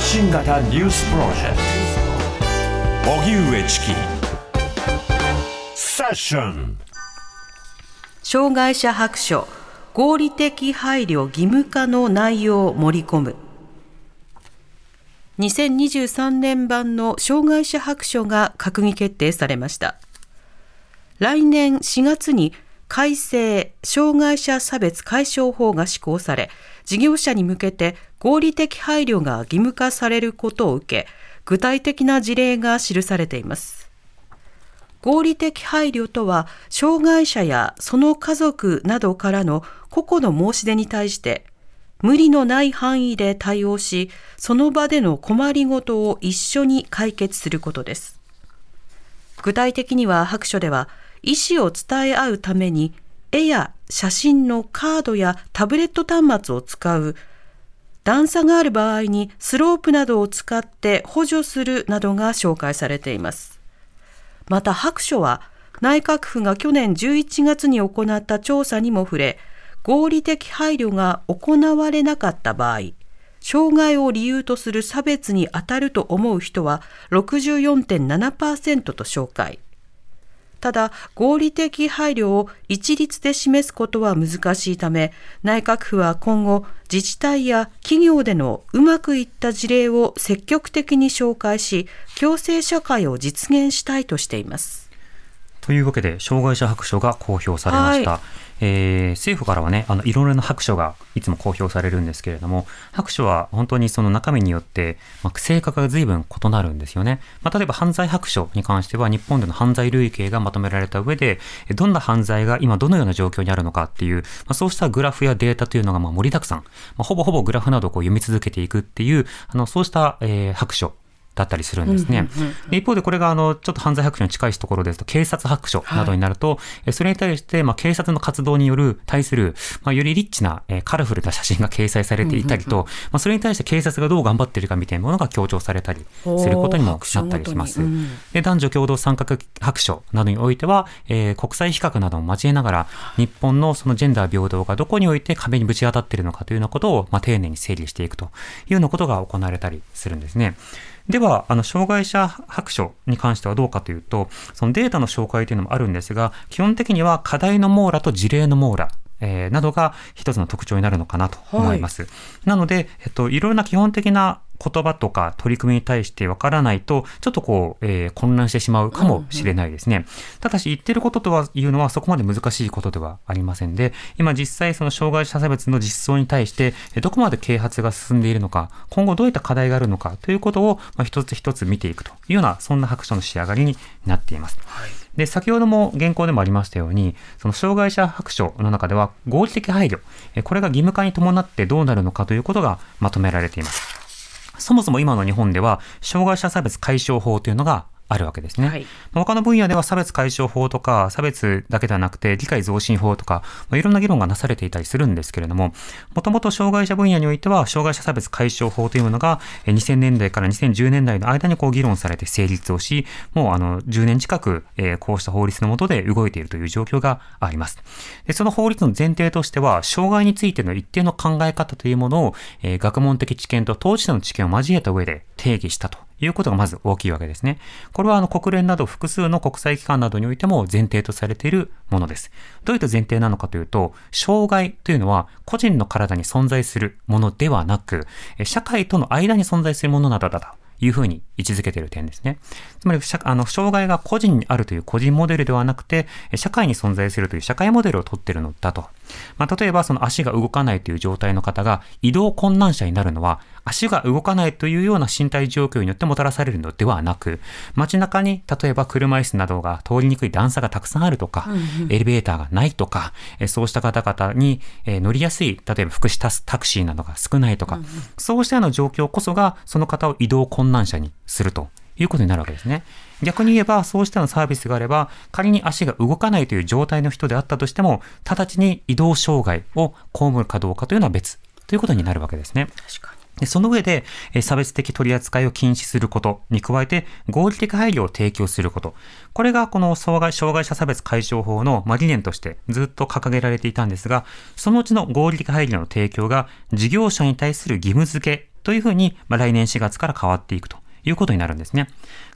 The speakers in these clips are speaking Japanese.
発信型ニュースプロジェクト。荻上チキ。セッション。障害者白書。合理的配慮義務化の内容を盛り込む。2023年版の障害者白書が閣議決定されました。来年4月に改正障害者差別解消法が施行され事業者に向けて合理的配慮が義務化されることを受け具体的な事例が記されています。合理的配慮とは障害者やその家族などからの個々の申し出に対して無理のない範囲で対応しその場での困りごとを一緒に解決することです。具体的には白書では意思を伝え合うために絵や写真のカードやタブレット端末を使う。段差がある場合にスロープなどを使って補助するなどが紹介されています。また白書は内閣府が去年11月に行った調査にも触れ合理的配慮が行われなかった場合障害を理由とする差別に当たると思う人は64.7%と紹介。ただ合理的配慮を一律で示すことは難しいため内閣府は今後自治体や企業でのうまくいった事例を積極的に紹介し共生社会を実現したいとしています。というわけで障害者白書が公表されました。はいえー、政府からはね、あの、いろいろな白書がいつも公表されるんですけれども、白書は本当にその中身によって、まあ、性格が随分異なるんですよね。まあ、例えば犯罪白書に関しては、日本での犯罪類型がまとめられた上で、どんな犯罪が今どのような状況にあるのかっていう、まあ、そうしたグラフやデータというのがまあ盛りだくさん、まあ、ほぼほぼグラフなどをこう読み続けていくっていう、あの、そうした、えー、白書だったりするんですね。一方でこれがあのちょっと犯罪白書に近いところですと警察白書などになると、はい、それに対してまあ警察の活動による対するまあよりリッチなカラフルな写真が掲載されていたりと、まあそれに対して警察がどう頑張っているかみたいなものが強調されたりすることにもなったりします。で男女共同参画白書などにおいては、えー、国際比較なども交えながら日本のそのジェンダー平等がどこにおいて壁にぶち当たっているのかというようなことをまあ丁寧に整理していくというようなことが行われたりするんですね。では、あの、障害者白書に関してはどうかというと、そのデータの紹介というのもあるんですが、基本的には課題の網羅と事例の網羅、えー、などが一つの特徴になるのかなと思います。はい、なので、えっと、いろいろな基本的な言葉とか取り組みに対してわからないと、ちょっとこう、えー、混乱してしまうかもしれないですね。うんうん、ただし、言ってることとはいうのはそこまで難しいことではありませんで、今実際その障害者差別の実装に対して、どこまで啓発が進んでいるのか、今後どういった課題があるのかということを、まあ、一つ一つ見ていくというような、そんな白書の仕上がりになっています。はいで、先ほども原稿でもありましたように、その障害者白書の中では合理的配慮、これが義務化に伴ってどうなるのかということがまとめられています。そもそも今の日本では、障害者差別解消法というのがあるわけですね。はい、他の分野では差別解消法とか、差別だけではなくて理解増進法とか、まあ、いろんな議論がなされていたりするんですけれども、もともと障害者分野においては、障害者差別解消法というものが、2000年代から2010年代の間にこう議論されて成立をし、もうあの10年近く、えー、こうした法律の下で動いているという状況があります。でその法律の前提としては、障害についての一定の考え方というものを、えー、学問的知見と当事者の知見を交えた上で定義したということがまず大きいわけですね。これはあの国連など複数の国際機関などにおいても前提とされているものです。どういった前提なのかというと、障害というのは個人の体に存在するものではなく、社会との間に存在するものなどだいうふうに位置づけている点ですね。つまり、あの、障害が個人にあるという個人モデルではなくて、社会に存在するという社会モデルをとっているのだと。まあ、例えば、その足が動かないという状態の方が移動困難者になるのは、足が動かないというような身体状況によってもたらされるのではなく、街中に例えば車椅子などが通りにくい段差がたくさんあるとか、うんうん、エレベーターがないとか、そうした方々に乗りやすい、例えば福祉タクシーなどが少ないとか、うんうん、そうしたような状況こそが、その方を移動困難者にするということになるわけですね。逆に言えば、そうしたのサービスがあれば、仮に足が動かないという状態の人であったとしても、直ちに移動障害を被るかどうかというのは別ということになるわけですね。でその上で、差別的取り扱いを禁止することに加えて、合理的配慮を提供すること。これがこの障害障害者差別解消法の理念としてずっと掲げられていたんですが、そのうちの合理的配慮の提供が事業者に対する義務付けというふうに、まあ、来年4月から変わっていくということになるんですね。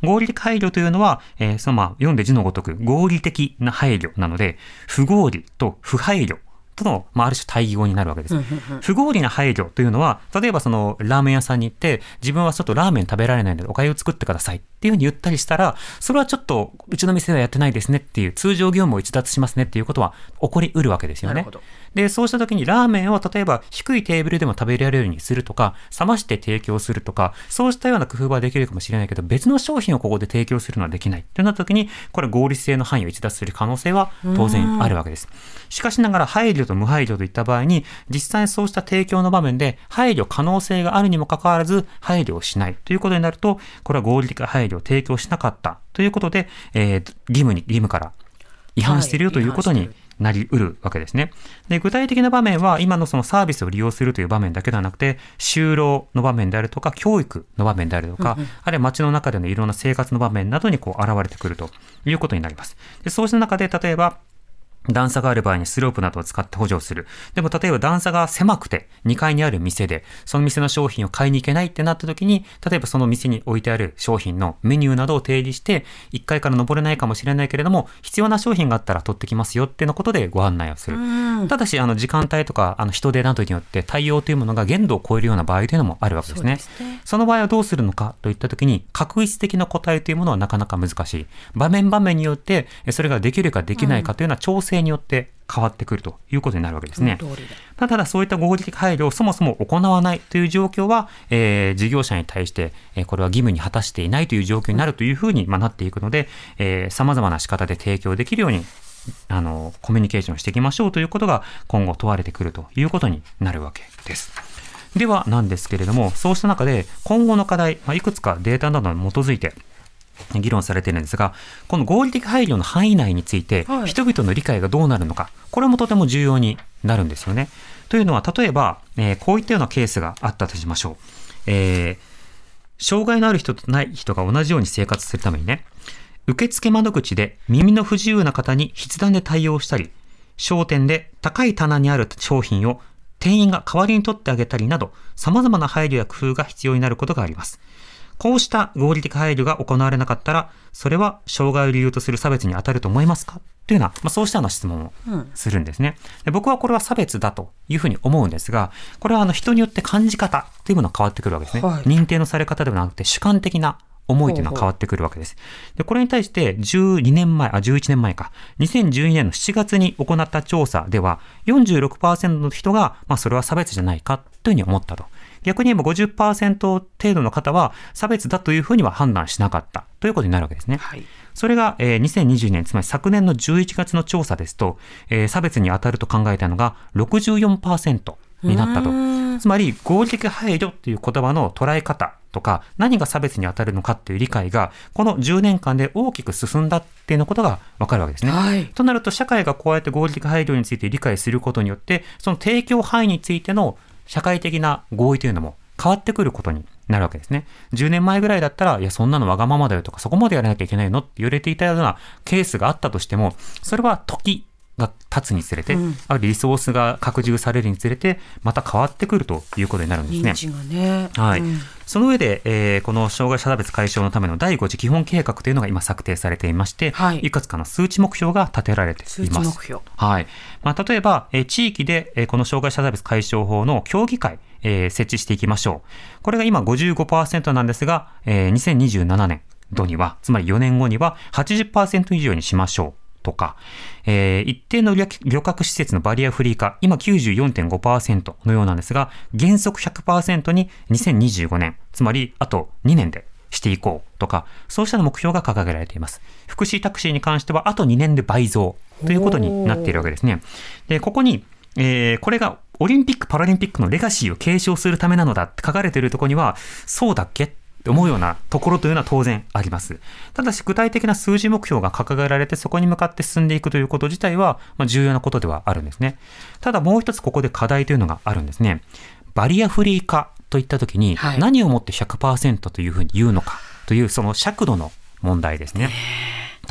合理的配慮というのは、えー、そのまあ、読んで字のごとく合理的な配慮なので、不合理と不配慮との、まあ、ある種対義語になるわけです。不合理な配慮というのは、例えばそのラーメン屋さんに行って、自分はちょっとラーメン食べられないのでお粥を作ってくださいっていうふうに言ったりしたら、それはちょっとうちの店ではやってないですねっていう通常業務を逸脱しますねっていうことは起こりうるわけですよね。で、そうした時にラーメンを例えば低いテーブルでも食べられるようにするとか、冷まして提供するとか、そうしたような工夫はできるかもしれないけど、別の商品をここで提供するのはできないってなった時に、これ合理性の範囲を逸脱する可能性は当然あるわけです。しかしながら配慮と無配慮といった場合に、実際にそうした提供の場面で配慮可能性があるにもかかわらず、配慮をしないということになると、これは合理的配慮を提供しなかったということで、えー、義務に、義務から違反しているよということになりうるわけですね。で、具体的な場面は、今のそのサービスを利用するという場面だけではなくて、就労の場面であるとか、教育の場面であるとか、うんうん、あるいは街の中でのいろんな生活の場面などにこう現れてくるということになります。でそうした中で、例えば、段差がある場合にスロープなどを使って補助をする。でも例えば段差が狭くて2階にある店で、その店の商品を買いに行けないってなった時に、例えばその店に置いてある商品のメニューなどを提示して、1階から登れないかもしれないけれども、必要な商品があったら取ってきますよっていうのことでご案内をする。ただし、あの時間帯とかあの人手などによって対応というものが限度を超えるような場合というのもあるわけですね。そねその場合はどうするのかといった時に、確率的な答えというものはなかなか難しい。場面場面によって、それができるかできないかというような調整によって変わってくるということになるわけですね。ただそういった合理的配慮をそもそも行わないという状況は、えー、事業者に対して、えー、これは義務に果たしていないという状況になるというふうに、まあ、なっていくので、えー、様々な仕方で提供できるようにあのコミュニケーションしていきましょうということが今後問われてくるということになるわけです。ではなんですけれども、そうした中で今後の課題、まあ、いくつかデータなどに基づいて議論されているんですが、この合理的配慮の範囲内について、人々の理解がどうなるのか、これもとても重要になるんですよね。というのは、例えば、えー、こういったようなケースがあったとしましょう。えー、障害のある人とない人が同じように生活するためにね、受付窓口で耳の不自由な方に筆談で対応したり、商店で高い棚にある商品を店員が代わりに取ってあげたりなど、様々な配慮や工夫が必要になることがあります。こうした合理的配慮が行われなかったら、それは障害を理由とする差別に当たると思いますか？というような、まあ、そうしたような質問をするんですね、で。僕はこれは差別だというふうに思うんですが、これはあの人によって感じ方というものが変わってくるわけですね。はい、認定のされ方ではなくて主観的な思いというのは変わってくるわけです。で、これに対して12年前、あ、11年前か、2012年の7月に行った調査では、46%の人が、まあ、それは差別じゃないかというふうに思ったと。逆に言えば50%程度の方は差別だというふうには判断しなかったということになるわけですね。はい、それが、えー、2020年、つまり昨年の11月の調査ですと、えー、差別に当たると考えたのが64%になったと。つまり合理的配慮という言葉の捉え方とか何が差別に当たるのかっていう理解がこの10年間で大きく進んだっていうのことがわかるわけですね。はい、となると社会がこうやって合理的配慮について理解することによってその提供範囲についての社会的な合意というのも変わってくることになるわけですね。10年前ぐらいだったら、いや、そんなのわがままだよとか、そこまでやらなきゃいけないのって言われていたようなケースがあったとしても、それは時が経つにつれて、うん、あるリソースが拡充されるにつれて、また変わってくるということになるんですね。ねはい、うん、その上で、えー、この障害者差別解消のための第5次基本計画というのが今策定されていまして、はい、いくつかの数値目標が立てられています。はいまあ、例えば、えー、地域で、えー、この障害者差別解消法の協議会、えー、設置していきましょう。これが今55%なんですが、えー、2027年度には、つまり4年後には80%以上にしましょう。とか、えー、一定の旅客施設のバリアフリー化、今94.5%のようなんですが、原則100%に2025年、つまりあと2年でしていこうとか、そうした目標が掲げられています。福祉タクシーに関しては、あと2年で倍増ということになっているわけですね。で、ここに、えー、これがオリンピック・パラリンピックのレガシーを継承するためなのだって書かれているところには、そうだっけって思うようなところというのは当然あります。ただし具体的な数字目標が掲げられてそこに向かって進んでいくということ自体は、ま重要なことではあるんですね。ただもう一つここで課題というのがあるんですね。バリアフリー化といったときに何をもって100%というふうに言うのかというその尺度の問題ですね。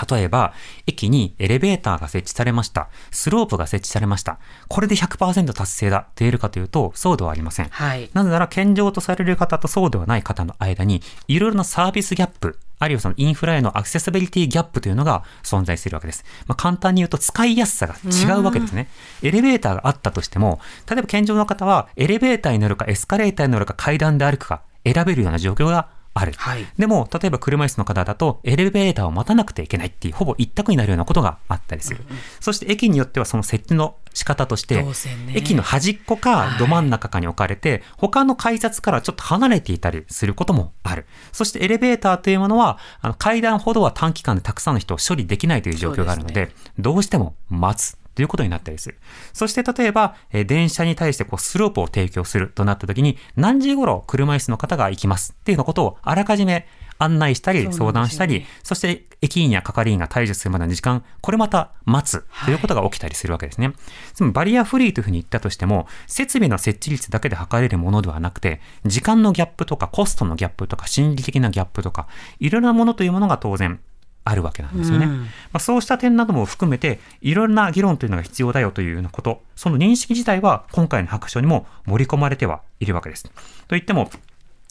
例えば、駅にエレベーターが設置されました。スロープが設置されました。これで100%達成だって言えるかというと、そうではありません。はい。なぜなら、健常とされる方とそうではない方の間に、いろいろなサービスギャップ、あるいはそのインフラへのアクセサビリティギャップというのが存在するわけです。まあ、簡単に言うと使いやすさが違うわけですね。エレベーターがあったとしても、例えば健常の方はエレベーターに乗るかエスカレーターに乗るか階段で歩くか選べるような状況がある。はいでも、例えば車椅子の方だと、エレベーターを待たなくてはいけないっていう、ほぼ一択になるようなことがあったりする。そして駅によってはその設置の仕方としてね、駅の端っこかど真ん中かに置かれて、他の改札からちょっと離れていたりすることもある。そしてエレベーターというものは、あの階段ほどは短期間でたくさんの人を処理できないという状況があるので、どうしても待つ。ということになったりする。そして例えば、えー電車に対してこうスロープを提供するとなった時に、何時頃車椅子の方が行きます？っていうようなことをあらかじめ案内したり、相談したり、そして駅員や係員が退場するまでの時間、これまた待つということが起きたりするわけですね。つまりバリアフリーというふうに言ったとしても、設備の設置率だけで測れるものではなくて、時間のギャップとかコストのギャップとか心理的なギャップとか、いろいろなものというものが当然あるわけなんですよね。うんまあ、そうした点なども含めて、いろいろな議論というのが必要だよというようなこと、その認識自体は今回の白書にも盛り込まれてはいるわけです。といっても、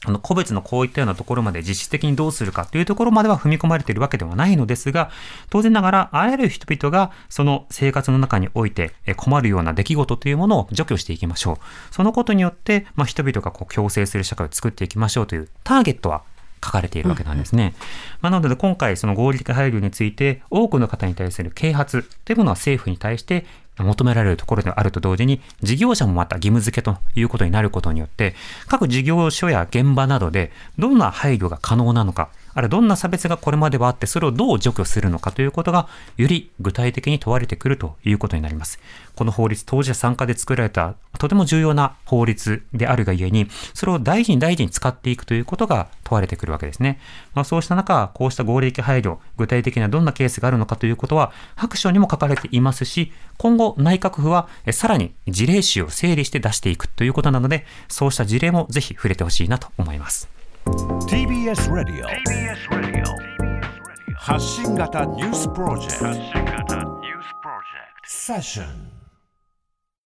あの個別のこういったようなところまで実質的にどうするかというところまでは踏み込まれているわけではないのですが、当然ながら、あらゆる人々がその生活の中においてえ困るような出来事というものを除去していきましょう。そのことによって、まあ、人々がこう共生する社会を作っていきましょうというターゲットは書かれているわけなんですね。まあ、なので今回その合理的配慮について多くの方に対する啓発というものは政府に対して求められるところであると同時に事業者もまた義務付けということになることによって各事業所や現場などでどんな配慮が可能なのかあるいはどんな差別がこれまではあってそれをどう除去するのかということがより具体的に問われてくるということになります。この法律当事者参加で作られたとても重要な法律であるがゆえにそれを大事に大事に使っていくということが問われてくるわけですね。まあ、そうした中こうした合理的配慮具体的などんなケースがあるのかということは白書にも書かれていますし今後内閣府はさらに事例集を整理して出していくということなのでそうした事例もぜひ触れてほしいなと思います。TBS ラディオ発信型ニュースプロジェクト。セッション